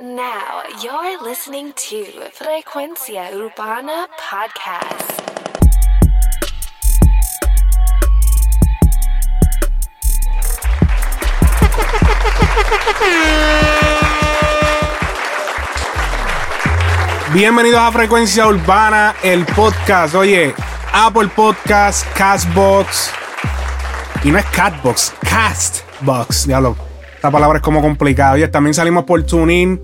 Now you're listening to Frecuencia Urbana Podcast. Bienvenidos a Frecuencia Urbana, el podcast. Oye, Apple Podcast, Castbox. Y no es Catbox, Castbox. Diablo, esta palabra es como complicada. Oye, también salimos por TuneIn.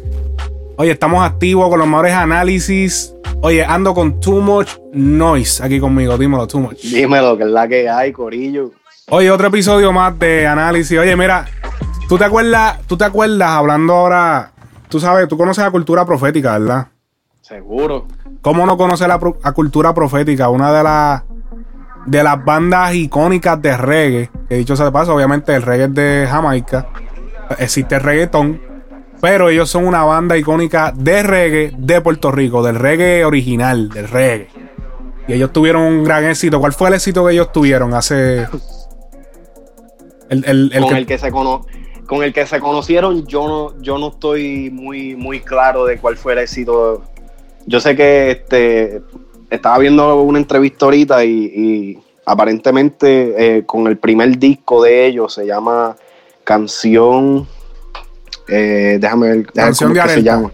Oye, estamos activos con los mejores análisis. Oye, ando con Too Much Noise aquí conmigo. Dímelo, Too Much. Dímelo, que es la que hay, Corillo. Oye, otro episodio más de análisis. Oye, mira, ¿tú te acuerdas, tú te acuerdas hablando ahora? Tú sabes, tú conoces la cultura profética, ¿verdad? Seguro. ¿Cómo no conocer la, cultura profética? Una de las de las bandas icónicas de reggae. Que dicho sea de paso, obviamente el reggae es de Jamaica. Existe reggaetón. Pero ellos son una banda icónica de reggae de Puerto Rico, del reggae original, del reggae. Y ellos tuvieron un gran éxito. ¿Cuál fue el éxito que ellos tuvieron hace. El, el- el con que- el que se cono con el que se conocieron, yo no, yo no estoy muy, muy claro de cuál fue el éxito. Yo sé que este estaba viendo una entrevista ahorita y, y aparentemente eh, con el primer disco de ellos se llama Canción. eh, déjame ver, déjame Canción cómo de que se Alerta. llama.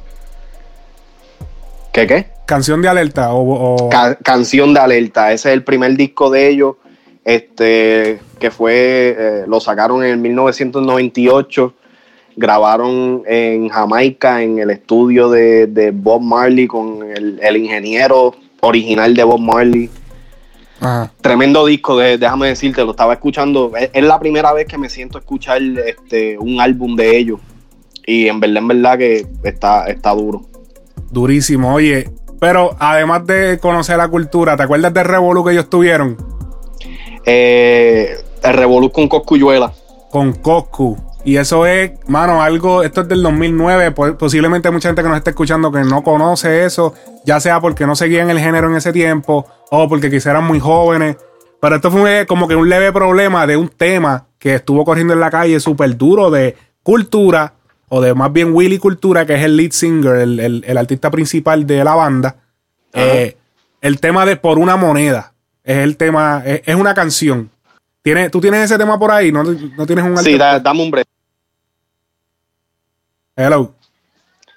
¿Qué qué? Canción de alerta. O, o- Ca- Canción de Alerta. Ese es el primer disco de ellos, este, que fue, eh, lo sacaron en 1998, grabaron en Jamaica, en el estudio de, de Bob Marley, con el, el ingeniero original de Bob Marley. Ajá. Tremendo disco, de- déjame decirte, lo estaba escuchando. Es, es la primera vez que me siento escuchar este, un álbum de ellos. Y en verdad, en verdad que está, está duro. Durísimo, oye. Pero además de conocer la cultura, ¿te acuerdas del revolú que ellos tuvieron? Eh, el Revolú con Coscuyuela. Con Coscu. Y eso es, mano, algo, esto es del 2009, po- posiblemente mucha gente que nos está escuchando que no conoce eso, ya sea porque no seguían el género en ese tiempo o porque quizá eran muy jóvenes. Pero esto fue como que un leve problema de un tema que estuvo corriendo en la calle súper duro de cultura, o de más bien Willy Cultura, que es el lead singer, el, el- el artista principal de la banda. Eh, el tema de Por una moneda. Es el tema, es, es una canción. ¿Tiene, ¿Tú tienes ese tema por ahí? ¿No, no tienes un Sí, da- dame un break. Hello.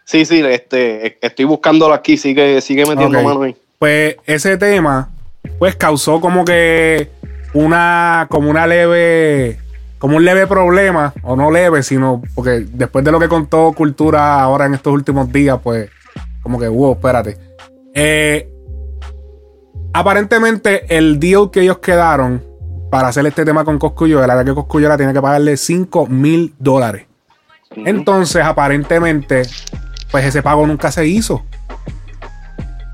Sí, sí, este, estoy buscándolo aquí, sigue, sigue metiendo Ok. mano ahí. Pues ese tema, pues causó como que una, como una leve, como un leve problema, o no leve, sino porque después de lo que contó Cultura ahora en estos últimos días, pues como que, wow, espérate. Eh, aparentemente el deal que ellos quedaron para hacer este tema con Coscuyo era que Coscuyo tiene que pagarle 5 mil dólares. Entonces, aparentemente, pues ese pago nunca se hizo.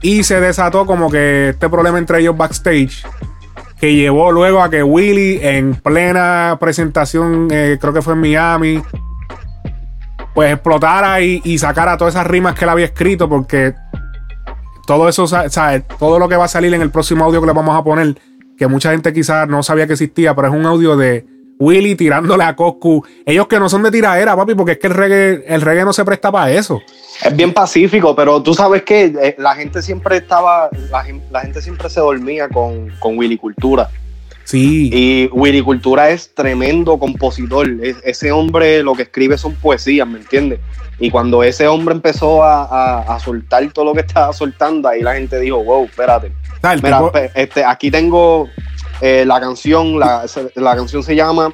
Y se desató como que este problema entre ellos backstage. Que llevó luego a que Willy, en plena presentación, eh, creo que fue en Miami, pues explotara y, y sacara todas esas rimas que él había escrito. Porque todo eso, sa- ¿sabes? Todo lo que va a salir en el próximo audio que le vamos a poner, que mucha gente quizás no sabía que existía, pero es un audio de Willy tirándole a Coscu. Ellos que no son de tiradera, papi, porque es que el reggae, el reggae no se presta para eso. Es bien pacífico, pero tú sabes que eh, la gente siempre estaba, la, gen- la gente siempre se dormía con, con Willy Cultura. Sí. Y Willy Cultura es tremendo compositor. Es- ese hombre lo que escribe son poesías, ¿me entiendes? Y cuando ese hombre empezó a, a- a soltar todo lo que estaba soltando, ahí la gente dijo, wow, espérate. Mira, tipo- este, aquí tengo eh, la canción, la, la canción se llama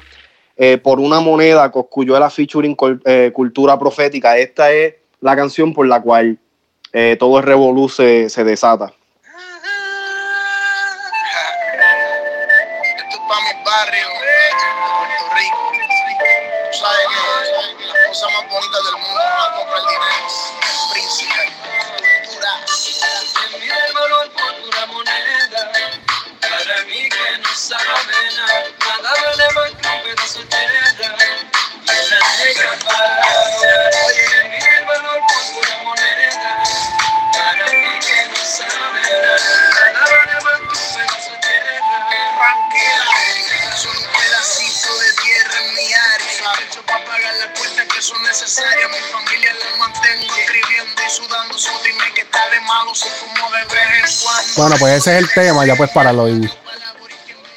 eh, Por una moneda, Coscuyuela featuring col- eh, Cultura Profética. Esta es la canción por la cual eh, todo el revolú se, se desata. Esto es para mi barrio, Puerto Rico. Tú sabes que las cosas más bonitas del mundo no las compra el dinero. Un pedazo de tierra. Y la negra para Oye, mira el valor por una moneda. Para mí que no pedazo de tierra. Tranquila, son un pedacito de tierra en mi área. Hecho para pagar las cuentas que son necesarias. Mi familia la mantiene malo son como de vez en cuando. Bueno, pues ese es el tema, ya puedes pararlo, baby.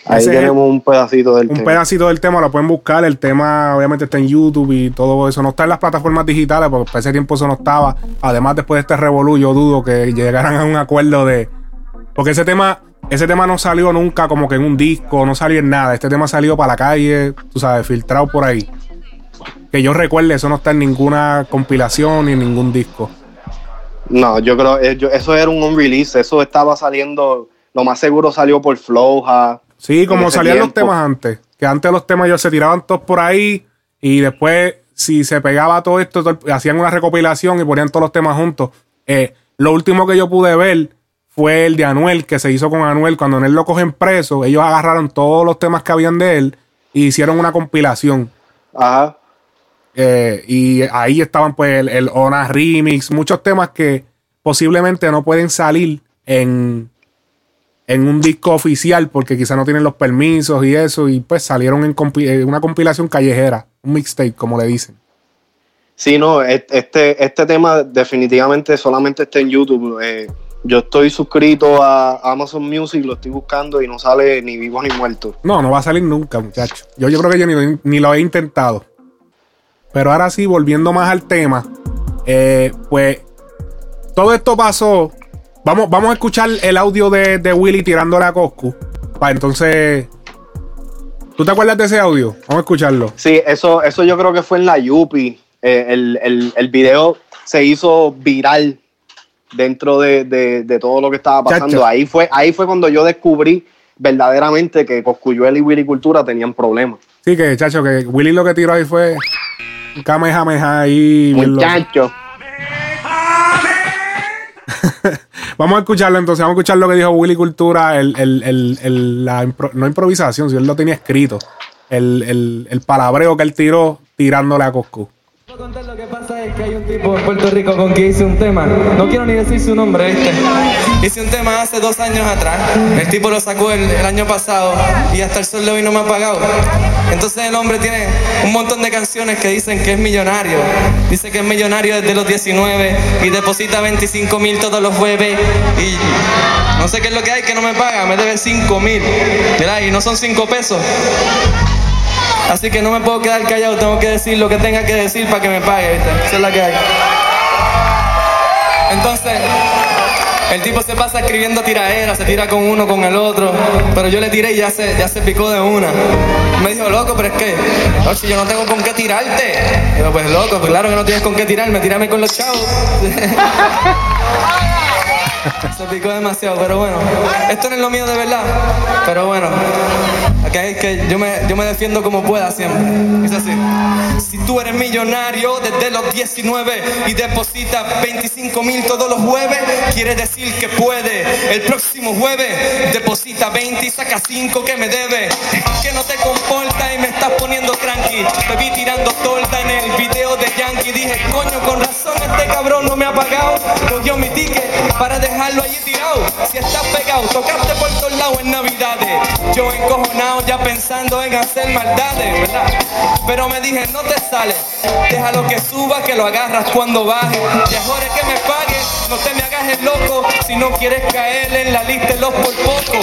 Ahí tenemos un pedacito del Un tema. pedacito del tema lo pueden buscar. El tema obviamente está en YouTube y todo eso. No está en las plataformas digitales porque para ese tiempo eso no estaba. Además, después de este revolú, yo dudo que llegaran a un acuerdo de. Porque ese tema, ese tema no salió nunca como que en un disco, no salió en nada. Este tema salió para la calle, tú sabes, filtrado por ahí. Que yo recuerde, eso no está en ninguna compilación ni en ningún disco. No, yo creo eh, eso era un on-release. Eso estaba saliendo, lo más seguro salió por Flowja. Sí, como salían los temas antes. Que antes los temas ellos se tiraban todos por ahí y después, si se pegaba todo esto, todo hacían una recopilación y ponían todos los temas juntos. Eh, lo último que yo pude ver fue el de Anuel, que se hizo con Anuel. Cuando Anuel lo cogen preso, ellos agarraron todos los temas que habían de él y hicieron una compilación. Ajá. Eh, y ahí estaban pues el, el Ona Remix, muchos temas que posiblemente no pueden salir en, en un disco oficial porque quizá no tienen los permisos y eso, y pues salieron en compi- eh, una compilación callejera, un mixtape, como le dicen. Sí, no, et- este, este tema definitivamente solamente está en YouTube. Eh, yo estoy suscrito a Amazon Music, lo estoy buscando y no sale ni vivo ni muerto. No, no va a salir nunca, muchacho. Yo, yo creo que yo ni, lo- ni lo he intentado. Pero ahora sí, volviendo más al tema, eh, pues todo esto pasó. Vamos, vamos a escuchar el audio de, de Willy tirándole a Coscu. Para entonces. ¿Tú te acuerdas de ese audio? Vamos a escucharlo. Sí, eso, eso yo creo que fue en la Yupi. Eh, el, el, el video se hizo viral dentro de, de- de todo lo que estaba pasando. Chacho. Ahí fue, ahí fue cuando yo descubrí verdaderamente que Coscuyuela y Willy Cultura tenían problemas. Sí, que, chacho, que Willy lo que tiró ahí fue. Kamehameha ahí. Muchachos. Vamos a escucharlo entonces. Vamos a escuchar lo que dijo Willy Cultura. El, el- el- la no improvisación, si él lo tenía escrito. El palabreo que él tiró tirándole a Coscu. Lo que pasa es que hay un tipo en Puerto Rico con quien hice un tema. No quiero ni decir su nombre, ¿viste? Hice un tema hace dos años atrás. El tipo lo sacó el, el año pasado y hasta el sol de hoy no me ha pagado. Entonces el hombre tiene un montón de canciones que dicen que es millonario. Dice que es millonario desde los 19 y deposita 25 mil todos los jueves. Y no sé qué es lo que hay que no me paga. Me debe 5 mil. Y no son 5 pesos. Así que no me puedo quedar callado, tengo que decir lo que tenga que decir para que me pague, ¿viste? Esa es la que hay. Entonces, el tipo se pasa escribiendo tiraderas, se tira con uno, con el otro, pero yo le tiré y ya se, ya se picó de una. Me dijo, loco, pero es que, no, si yo no tengo con qué tirarte. Digo, pues loco, pues claro que no tienes con qué tirarme, tírame con los chavos. Se picó demasiado, pero bueno. Esto no es lo mío de verdad. Pero bueno. Es que yo me, yo me defiendo como pueda siempre. Es así. Si tú eres millonario desde los 19 y depositas 25 mil todos los jueves, quiere decir que puede. El próximo jueves deposita 20 y saca 5 que me debe. Que no te comporta y me estás poniendo tranqui. Te vi tirando torta en el video de Yankee. Dije, coño, con razón este cabrón no me ha pagado. Cogió mi ticket para dejarlo allí tirado. Si estás pegado, tocaste por todos lados en Navidades. Yo encojonado ya pensando en hacer maldades, ¿verdad? Pero me dije, no te sale. Déjalo que suba, que lo agarras cuando baje. Mejor es que me pagues, no te me hagas el loco. Si no quieres caer en la lista de los por poco.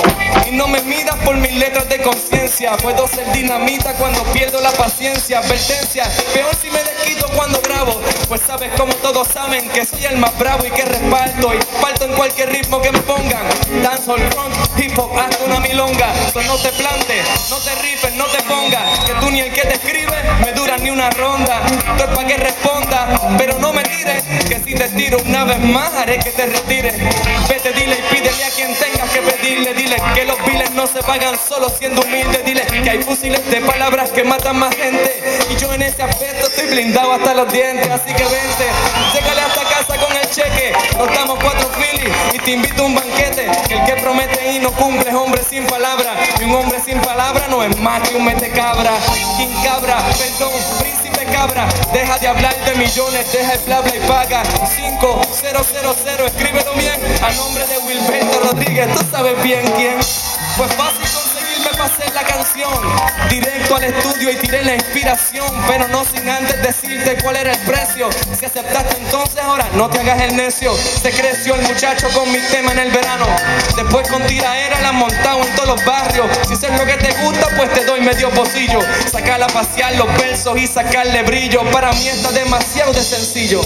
Y no me midas por mis letras de conciencia. Puedo ser dinamita cuando pierdo la paciencia. Advertencia, peor si me desquito cuando grabo. Pues sabes como todos saben que soy el más bravo y que respaldo. Y parto en cualquier ritmo que me pongan. Dancehall, crunk, hip hop, hasta una milonga. So no te plantes, no te rifes, no te pongas. Que tú ni el que te escribe me dura ni una ronda. Esto es para que responda, pero no me tires. Que si te tiro una vez más, haré que te retires. Vete, dile y pídele a quien tengas que pedirle. Dile que los biles no se pagan solo siendo humilde. Dile que hay fusiles de palabras que matan más gente. Y yo en ese aspecto estoy blindado hasta los dientes. Así que vente, cheque. Nos damos cuatro filis y te invito a un banquete. Que el que promete y no cumple es hombre sin palabra. Y un hombre sin palabra no es más que un mete cabra. King cabra, perdón, príncipe cabra. Deja de hablar de millones, deja el bla y paga. 5000, escríbelo bien. A nombre de Wilberto Rodríguez, tú sabes bien quién. Pues fácil hacer la canción. Directo al estudio y tiré la inspiración, pero no sin antes decirte cuál era el precio. Si aceptaste entonces ahora no te hagas el necio. Se creció el muchacho con mi tema en el verano. Después con tiraera la han montado en todos los barrios. Si es lo que te gusta, pues te doy medio pocillo. Sacarla a pasear los versos y sacarle brillo. Para mí está demasiado de sencillo.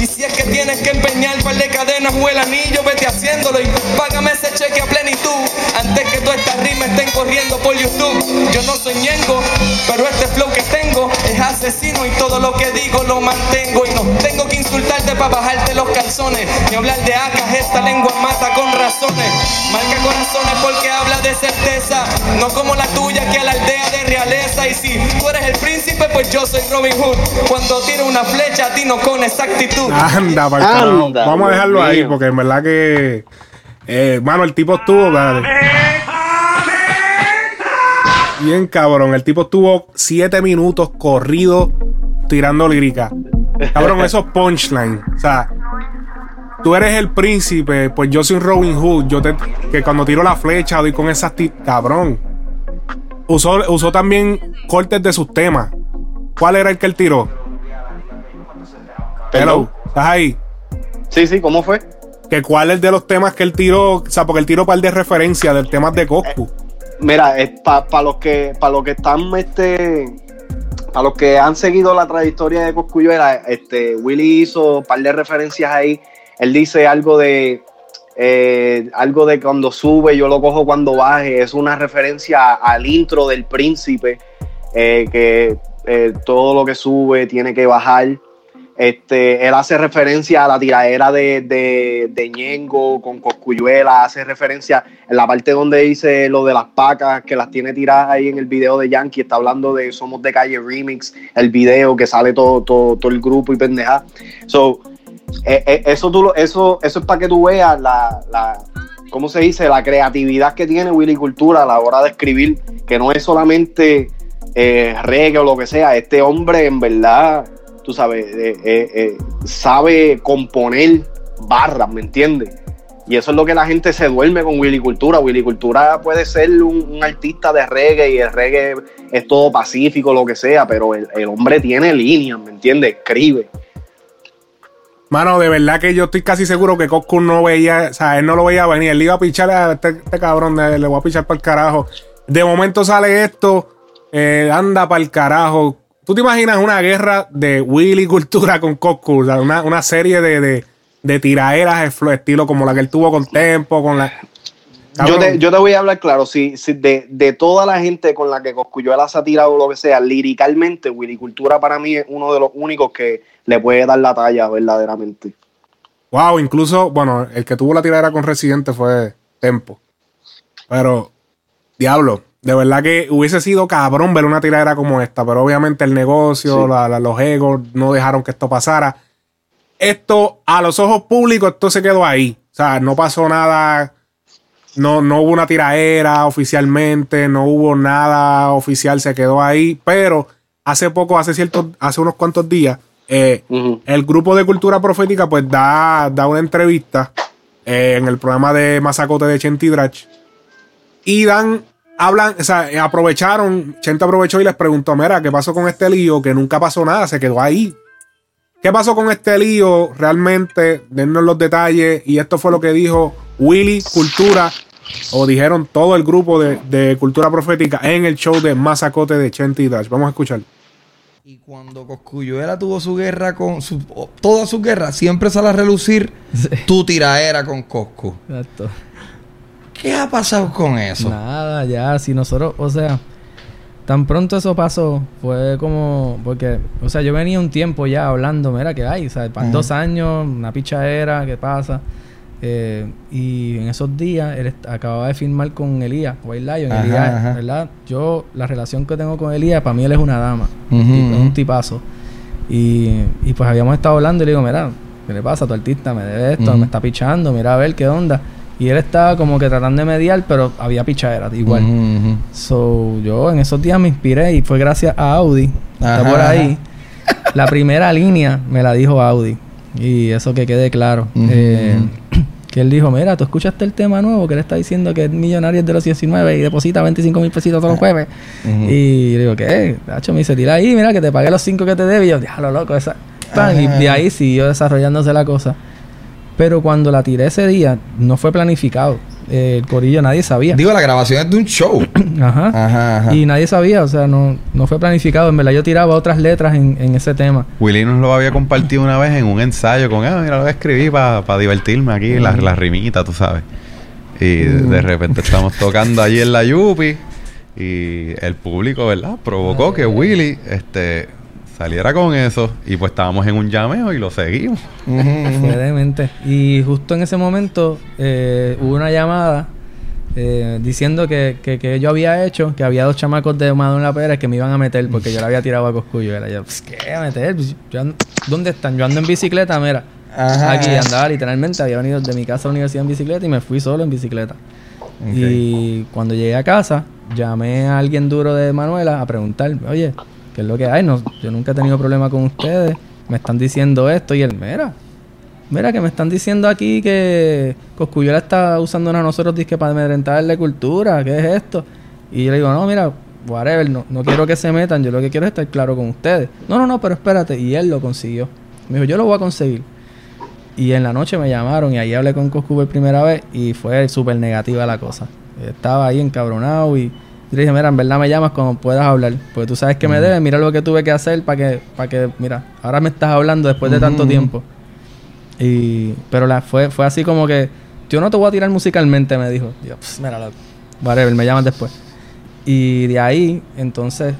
Y si es que tienes que empeñar par de cadenas o el anillo, vete haciéndolo y págame ese cheque a plenitud. Antes que todas estas rimas estén corriendo por YouTube. Yo no soy ñengo, pero este flow que tengo es asesino y todo lo que digo lo mantengo. Y no tengo que insultarte para bajarte los calzones. Ni hablar de acas, esta lengua mata con razones. Marca corazones porque habla de certeza. No como la tuya que a la aldea de realeza. Y si tú eres el príncipe, pues yo soy Robin Hood. Cuando tiro una flecha, tiro con exactitud. Anda, Anda. Vamos a dejarlo ahí porque en verdad que. Eh, mano, el tipo estuvo. dale. Bien cabrón. El tipo estuvo siete minutos corrido tirando lírica. Cabrón, esos punchlines. O sea, tú eres el príncipe, pues yo soy un Robin Hood. Yo te, que cuando tiro la flecha doy con esas. Cabrón. Usó, usó también cortes de sus temas. ¿Cuál era el que él tiró? Hello, ¿estás ahí? Sí, sí, ¿cómo fue? que cuál es de los temas que él tiró, o sea, porque él tiró par de referencia del tema de Coscu. Mira, para los que para los que están este para los que han seguido la trayectoria de Coscuyuela, este Willy hizo un par de referencias ahí. Él dice algo de eh, algo de cuando sube, yo lo cojo cuando baje. Es una referencia al intro del príncipe, eh, que eh, todo lo que sube tiene que bajar. Este, él hace referencia a la tiradera de, de, de Ñengo con Coscuyuela, hace referencia en la parte donde dice lo de las pacas, que las tiene tiradas ahí en el video de Yankee, está hablando de Somos de Calle Remix, el video que sale todo, todo, todo el grupo y pendeja. So, eh, eh, eso, tú lo- eso, eso es para que tú veas la, la, ¿cómo se dice? La creatividad que tiene Willy Cultura a la hora de escribir, que no es solamente eh, reggae o lo que sea, este hombre en verdad tú sabes, eh, eh, eh, sabe componer barras, ¿me entiendes? Y eso es lo que la gente se duerme con Willy Cultura. Willy Cultura puede ser un, artista de reggae y el reggae es todo pacífico, lo que sea, pero el, hombre tiene líneas, ¿me entiendes? Escribe. Mano, de verdad que yo estoy casi seguro que Coscu no veía, o sea, él no lo veía venir. Él iba a pichar a este, este cabrón, le voy a pichar para el carajo. De momento sale esto, anda para el carajo. ¿Tú te imaginas una guerra de Willy Cultura con Coscu? O sea, una, una serie de, de, de flow, estilo como la que él tuvo con Tempo, con la... Yo te, yo te voy a hablar claro, si, si de, de toda la gente con la que Coscuyuela se ha tirado o lo que sea, líricamente, Willy Cultura para mí es uno de los únicos que le puede dar la talla verdaderamente. Wow, incluso, bueno, el que tuvo la tiradera con Residente fue Tempo. Pero, diablo, de verdad que hubiese sido cabrón ver una tiradera como esta, pero obviamente el negocio, Sí. la- la- los egos no dejaron que esto pasara. Esto, a los ojos públicos, esto se quedó ahí. O sea, no pasó nada, no, no hubo una tiraera oficialmente, no hubo nada oficial, se quedó ahí. Pero hace poco, hace cierto, hace unos cuantos días, eh, el grupo de cultura profética pues da, da una entrevista eh, en el programa de Mazacote de Chenti Drach y dan, hablan, o sea, aprovecharon, Chente aprovechó y les preguntó, mira, ¿qué pasó con este lío? Que nunca pasó nada, se quedó ahí. ¿Qué pasó con este lío? Realmente, dennos los detalles. Y esto fue lo que dijo Willy Cultura, o dijeron todo el grupo de, de Cultura Profética en el show de Mazacote de Chenti Drach. Vamos a escuchar. Y cuando Coscuyuela tuvo su guerra con su, toda su guerra, siempre sale a relucir tu tiraera con Coscu. Exacto. ¿Qué ha pasado con eso? Nada, ya, si nosotros, o sea, tan pronto eso pasó, fue como, porque, o sea, yo venía un tiempo ya hablando, mira, que hay, o sea, para Ujú. dos años, una pichadera, ¿qué pasa? Eh, y en esos días, él acababa de firmar con Elías, White Lion, Ajá, Elías, ajá. ¿verdad? Yo, la relación que tengo con Elías, para mí él es una dama, tipo, ujú. un tipazo. Y, y pues habíamos estado hablando y le digo, mira, ¿qué le pasa a tu artista? Me debe esto, me está pichando, mira a ver qué onda. Y él estaba como que tratando de mediar, pero había pichadera igual. So, yo en esos días me inspiré y fue gracias a Audi. Está por ahí. La primera línea me la dijo Audi. Y eso que quede claro. Eh, Que él dijo, mira, tú escuchaste el tema nuevo que él está diciendo que es millonario de los 19 y deposita 25 mil pesitos todos los jueves. Y yo digo, ¿qué? Nacho me dice, tira ahí, mira, que te pagué los 5 que te debe. Y yo, déjalo loco, esa. Pan, y de ahí siguió desarrollándose la cosa. Pero cuando la tiré ese día, no fue planificado. Eh, el corillo nadie sabía. Digo, la grabación es de un show. Ajá. Ajá, ajá. Y nadie sabía, o sea, no, no fue planificado. En verdad, yo tiraba otras letras en, en ese tema. Willy nos lo había compartido una vez en un ensayo con, ah, mira, lo escribí para divertirme aquí, las la rimitas, tú sabes. Y de repente estamos tocando allí en la Yupi y el público, ¿verdad? Provocó que Willy este, saliera con eso y pues estábamos en un llameo y lo seguimos. Fue demente. Y justo en ese momento eh, hubo una llamada eh, diciendo que, que, que yo había hecho, que había dos chamacos de Madonna Pérez que me iban a meter porque yo le había tirado a Coscuyo. Era yo, pues, ¿qué a meter? Pues, yo ando- ¿Dónde están? Yo ando en bicicleta, mira. Ajá. Aquí andaba literalmente, había venido de mi casa a la universidad en bicicleta y me fui solo en bicicleta. Y cuando llegué a casa, llamé a alguien duro de Manuela a preguntar, oye, ¿qué es lo que hay? No, yo nunca he tenido problema con ustedes, me están diciendo esto y él, mira, mira que me están diciendo aquí que Coscuyola está usándonos a nosotros disque para amedrentarle cultura, ¿qué es esto? Y yo le digo, no, mira, whatever, no, no quiero que se metan, yo lo que quiero es estar claro con ustedes. No, no, no, pero espérate, y él lo consiguió. Me dijo, yo lo voy a conseguir. Y en la noche me llamaron y ahí hablé con Coscu por primera vez y fue súper negativa la cosa. Estaba ahí encabronado y yo le dije, mira, en verdad me llamas cuando puedas hablar. Porque tú sabes que me debes, mira lo que tuve que hacer para que, para que, mira, ahora me estás hablando después de tanto tiempo. Y, pero la, fue, fue así como que, yo no te voy a tirar musicalmente, me dijo. Digo, "Pss, mira, loco, whatever, me llamas después. Y de ahí, entonces,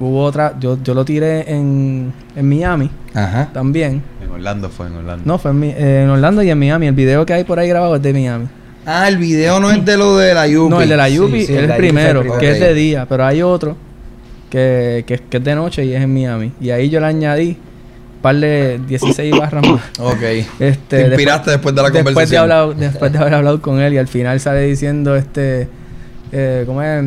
hubo otra, yo, yo lo tiré en, en Miami Ajá. también. En Orlando fue, en Orlando. No, fue en, Mi- eh, en Orlando y en Miami. El video que hay por ahí grabado es de Miami. Ah, el video no es de lo de la Yupi. No, el de la Yupi Sí, sí, es el primero, que es de día, pero hay otro que, que, que es de noche y es en Miami. Y ahí yo le añadí un par de 16 barras más. Ok. Este, Te inspiraste después de la después conversación. De hablar, después de haber hablado con él y al final sale diciendo, este, eh, ¿cómo es?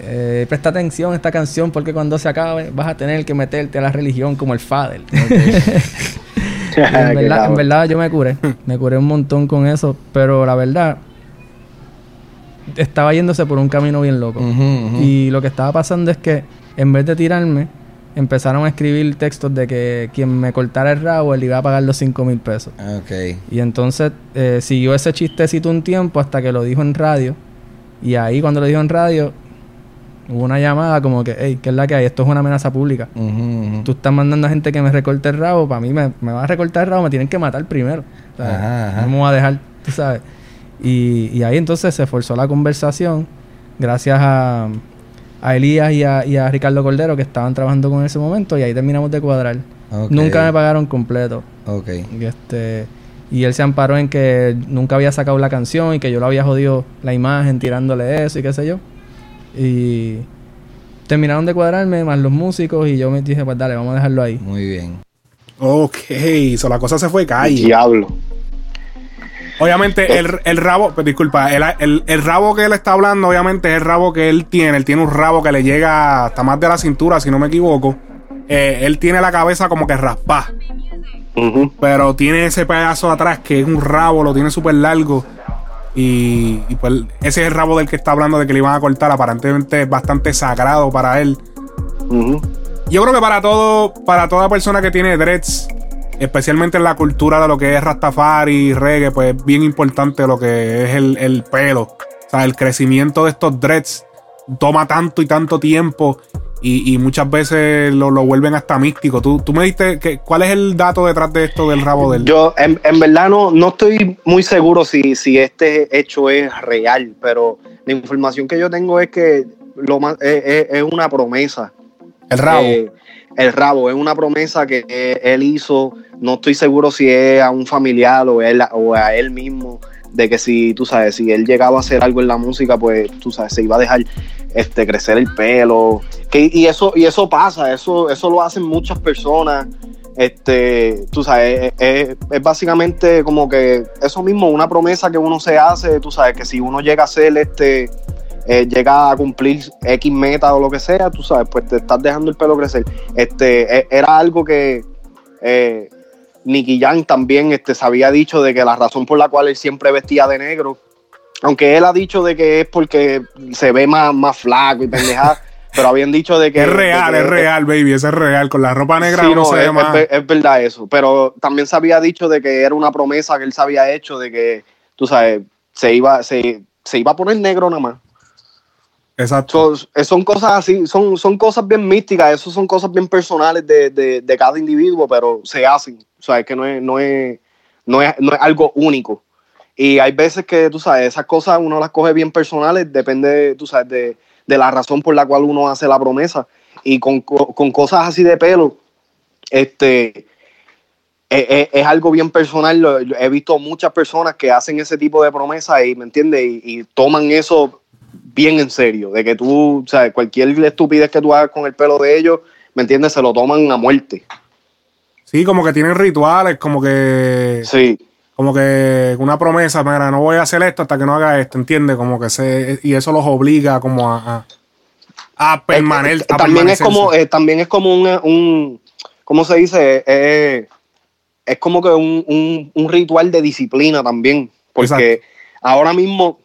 Eh, presta atención a esta canción porque cuando se acabe vas a tener que meterte a la religión como el Fader. Y en, verdad, en cabrón. verdad yo me curé. Me curé un montón con eso. Pero la verdad, estaba yéndose por un camino bien loco. Y lo que estaba pasando es que en vez de tirarme, empezaron a escribir textos de que quien me cortara el rabo, él iba a pagar los 5 mil pesos. Ok. Y entonces eh, siguió ese chistecito un tiempo hasta que lo dijo en radio. Y ahí cuando lo dijo en radio, hubo una llamada como que, hey, ¿qué es la que hay? Esto es una amenaza pública. Ujú. Tú estás mandando a gente que me recorte el rabo, para mí me, me va a recortar el rabo, me tienen que matar primero. O sea, Ajá, ajá. No me voy a dejar, tú sabes. Y, y ahí entonces se forzó la conversación, gracias a, a Elías y a, y a Ricardo Cordero, que estaban trabajando con ese momento, y ahí terminamos de cuadrar. Nunca me pagaron completo. Ok. Y este y él se amparó en que nunca había sacado la canción y que yo lo había jodido la imagen tirándole eso y qué sé yo. Y terminaron de cuadrarme más los músicos y yo me dije, pues dale, vamos a dejarlo ahí. Muy bien. Ok, so la cosa se fue calle. Diablo. Obviamente, el, el rabo, pues, disculpa, el, el- el rabo que él está hablando, obviamente, es el rabo que él tiene. Él tiene un rabo que le llega hasta más de la cintura, si no me equivoco. Eh, él tiene la cabeza como que raspa, Ujú. pero tiene ese pedazo atrás que es un rabo, lo tiene súper largo. Y, y, pues ese es el rabo del que está hablando de que le iban a cortar. Aparentemente es bastante sagrado para él. Yo creo que para todo, para toda persona que tiene dreads, especialmente en la cultura de lo que es Rastafari y reggae, pues es bien importante lo que es el, el pelo. O sea, el crecimiento de estos dreads toma tanto y tanto tiempo y, y muchas veces lo, lo vuelven hasta místico. Tú, tú me diste, que, ¿cuál es el dato detrás de esto del rabo del... Yo, en, en verdad, no, no estoy muy seguro si, si este hecho es real, pero la información que yo tengo es que lo más, es, es- una promesa. el rabo. Eh, el rabo es una promesa que eh, él hizo. No estoy seguro si es a un familiar o, él, o a él mismo. De que si, tú sabes, si él llegaba a hacer algo en la música, pues, tú sabes, se iba a dejar este, crecer el pelo. Que, y, eso, y eso pasa, eso, eso lo hacen muchas personas. Este, tú sabes, es, es- es básicamente como que eso mismo, una promesa que uno se hace, tú sabes, que si uno llega a ser este, eh, llega a cumplir X meta o lo que sea, tú sabes, pues te estás dejando el pelo crecer. Este, e- era algo que, eh, Nicky Jam también este, se había dicho de que la razón por la cual él siempre vestía de negro, aunque él ha dicho de que es porque se ve más, más flaco y pendejada, pero habían dicho de que... Es real, que- es real, baby. Eso es real. Con la ropa negra Sí, uno no, se ve es, más. es ver- es verdad eso. Pero también se había dicho de que era una promesa que él se había hecho de que, tú sabes, se iba, se, se iba a poner negro nada más. Exacto. So, eh, son cosas así, son, son cosas bien místicas, eso son cosas bien personales de, de- de cada individuo, pero se hacen. O sea, es que no es, no es, no es, no es algo único. Y hay veces que, tú sabes, esas cosas uno las coge bien personales, depende, tú sabes, de, de la razón por la cual uno hace la promesa. Y con, co- con cosas así de pelo, este, es, es- es algo bien personal. He visto muchas personas que hacen ese tipo de promesas y, ¿me entiendes? Y, y toman eso bien en serio, de que tú, o sea, cualquier estupidez que tú hagas con el pelo de ellos, ¿me entiendes? Se lo toman a muerte. Sí, como que tienen rituales, como que. Sí. Como que una promesa, mira, no voy a hacer esto hasta que no haga esto, ¿entiendes? Como que se. Y eso los obliga como a. a, a permanecer. Eh, también es como, eh, también es como un, un ¿cómo se dice? Eh, es como que un, un- un ritual de disciplina también. Porque ahora mismo,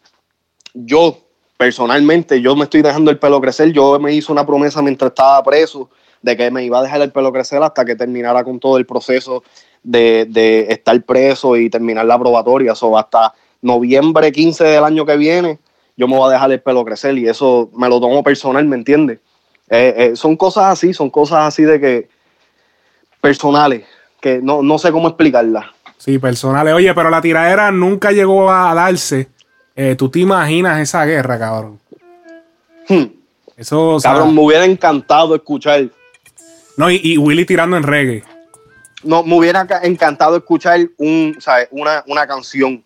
yo, personalmente, yo me estoy dejando el pelo crecer. Yo me hice una promesa mientras estaba preso de que me iba a dejar el pelo crecer hasta que terminara con todo el proceso de, de estar preso y terminar la probatoria. So, hasta noviembre 15 del año que viene, yo me voy a dejar el pelo crecer y eso me lo tomo personal, ¿me entiendes? Eh, eh, son cosas así, son cosas así de que personales, que no, no sé cómo explicarlas. Sí, personales. Oye, pero la tiradera nunca llegó a darse. Eh, ¿Tú te imaginas esa guerra, cabrón? Eso, o sea, Hmm. Cabrón, me hubiera encantado escuchar, No, y, y Willy tirando en reggae. no, me hubiera ca- encantado escuchar un, ¿sabes? Una, una canción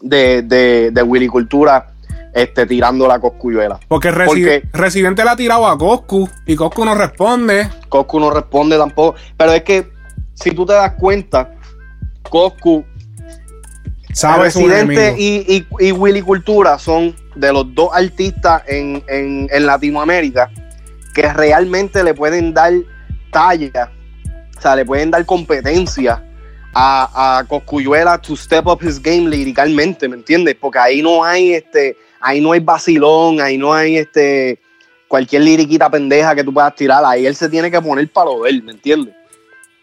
de, de, de Willy Cultura este, tirando la coscuyuela. Porque, Resi- Porque- Residente le ha tirado a Coscu y Coscu no responde. Coscu no responde tampoco. Pero es que, si tú te das cuenta, Coscu, Sabe Residente y, y, y Willy Cultura son de los dos artistas en, en, en Latinoamérica que realmente le pueden dar talla, o sea, le pueden dar competencia a, a Coscuyuela to step up his game liricalmente, ¿me entiendes? Porque ahí no hay este, ahí no hay vacilón, ahí no hay este cualquier liriquita pendeja que tú puedas tirar, ahí él se tiene que poner para lo de él, ¿me entiendes?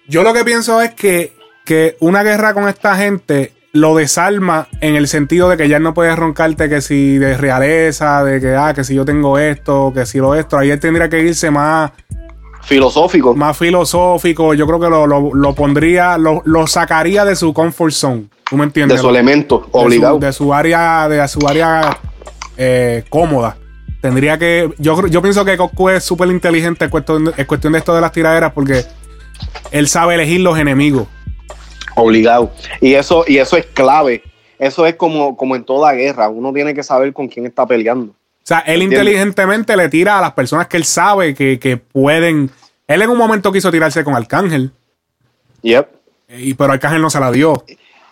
Yo lo que pienso es que, que una guerra con esta gente lo desarma en el sentido de que ya no puedes roncarte que si de realeza, de que, ah, que si yo tengo esto, que si lo esto. Ahí él tendría que irse más, Filosófico. más filosófico. Yo creo que lo, lo- lo pondría, lo, lo sacaría de su comfort zone. ¿Tú me entiendes? De su elemento, De su- obligado. De su, área, de su área eh, cómoda. Tendría que. Yo, yo pienso que Coscu es súper inteligente en cuestión, de, en cuestión de esto de las tiraderas porque él sabe elegir los enemigos. Obligado. Y eso, y eso es clave. Eso es como, como en toda guerra. Uno tiene que saber con quién está peleando. O sea, él inteligentemente le tira a las personas que él sabe que, que pueden. Él en un momento quiso tirarse con Arcángel, Yep. y, pero Arcángel no se la dio.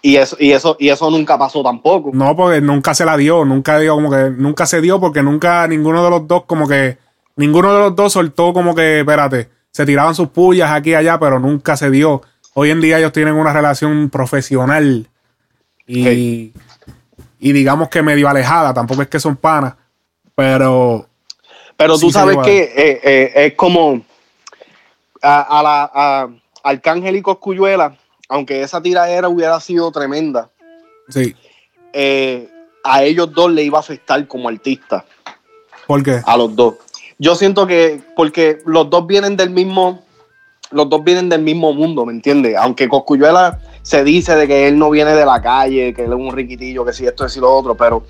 Y eso, y eso, y eso nunca pasó tampoco. No, porque nunca se la dio, nunca dio como que nunca se dio porque nunca ninguno de los dos como que ninguno de los dos soltó como que espérate, se tiraban sus pullas aquí y allá, pero nunca se dio. Hoy en día ellos tienen una relación profesional y, y digamos que medio alejada, tampoco es que son panas, pero Pero tú Sí sabes que eh, eh, es como a, a la a Arcángel y Coscuyuela, aunque esa tiradera hubiera sido tremenda, sí, eh, a ellos dos le iba a afectar como artista, ¿por qué? a los dos. Yo siento que porque los dos vienen del mismo, los dos vienen del mismo mundo, ¿me entiendes? Aunque Coscuyuela se dice de que él no viene de la calle, que él es un riquitillo, que si esto es y lo otro, pero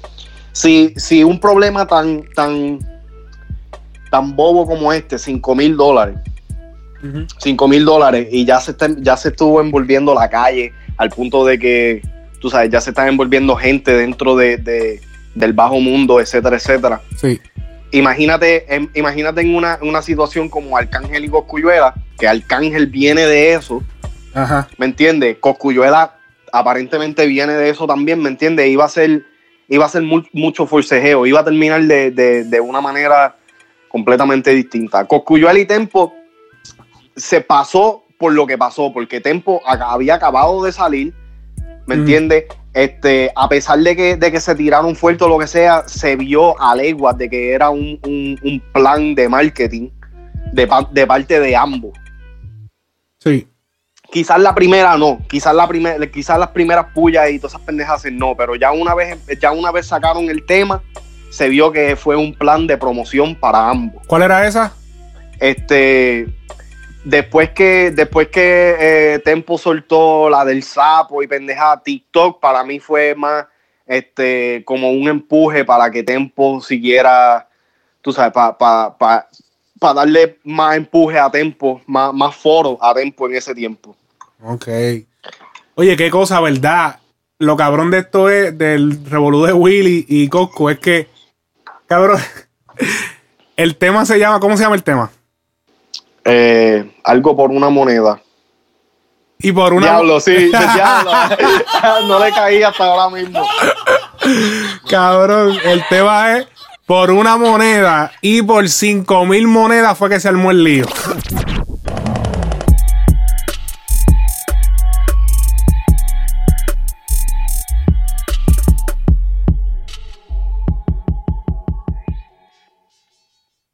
si, si un problema tan, tan, tan bobo como este, 5 mil dólares, 5 mil dólares y ya se, está- ya se estuvo envolviendo la calle al punto de que, tú sabes, ya se están envolviendo gente dentro de, de- del bajo mundo, etcétera, etcétera. Sí, Imagínate, em- imagínate en una, una situación como Arcángel y Coscuyuela, que Arcángel viene de eso, ajá, ¿me entiendes? Coscuyuela aparentemente viene de eso también, ¿me entiendes? Iba a ser, iba a ser mu- mucho forcejeo, iba a terminar de, de- de una manera completamente distinta. Coscuyuela y Tempo se pasó por lo que pasó, porque Tempo había acabado de salir, ¿me Mm. entiendes? Este, a pesar de que, de que se tiraron fuerte o lo que sea, se vio a leguas de que era un, un- un plan de marketing de parte de ambos. Sí. Quizás la primera no, quizás la primera, quizás las primeras pullas y todas esas pendejas no, pero ya una vez, ya una vez sacaron el tema, se vio que fue un plan de promoción para ambos. ¿Cuál era esa? Este, después que, después que eh, Tempo soltó la del sapo y pendeja TikTok, para mí fue más este, como un empuje para que Tempo siguiera, tú sabes, para darle más empuje a Tempo, más, más foro a Tempo en ese tiempo. Ok. Oye, qué cosa, ¿verdad? Lo cabrón de esto es del revolú de Willy y Cosco es que, cabrón, el tema se llama, ¿cómo se llama el tema? Eh, algo por una moneda. Y por una. Diablo, sí, diablo. no le caí hasta ahora mismo. Cabrón, el tema es por una moneda y por cinco mil monedas fue que se armó el lío.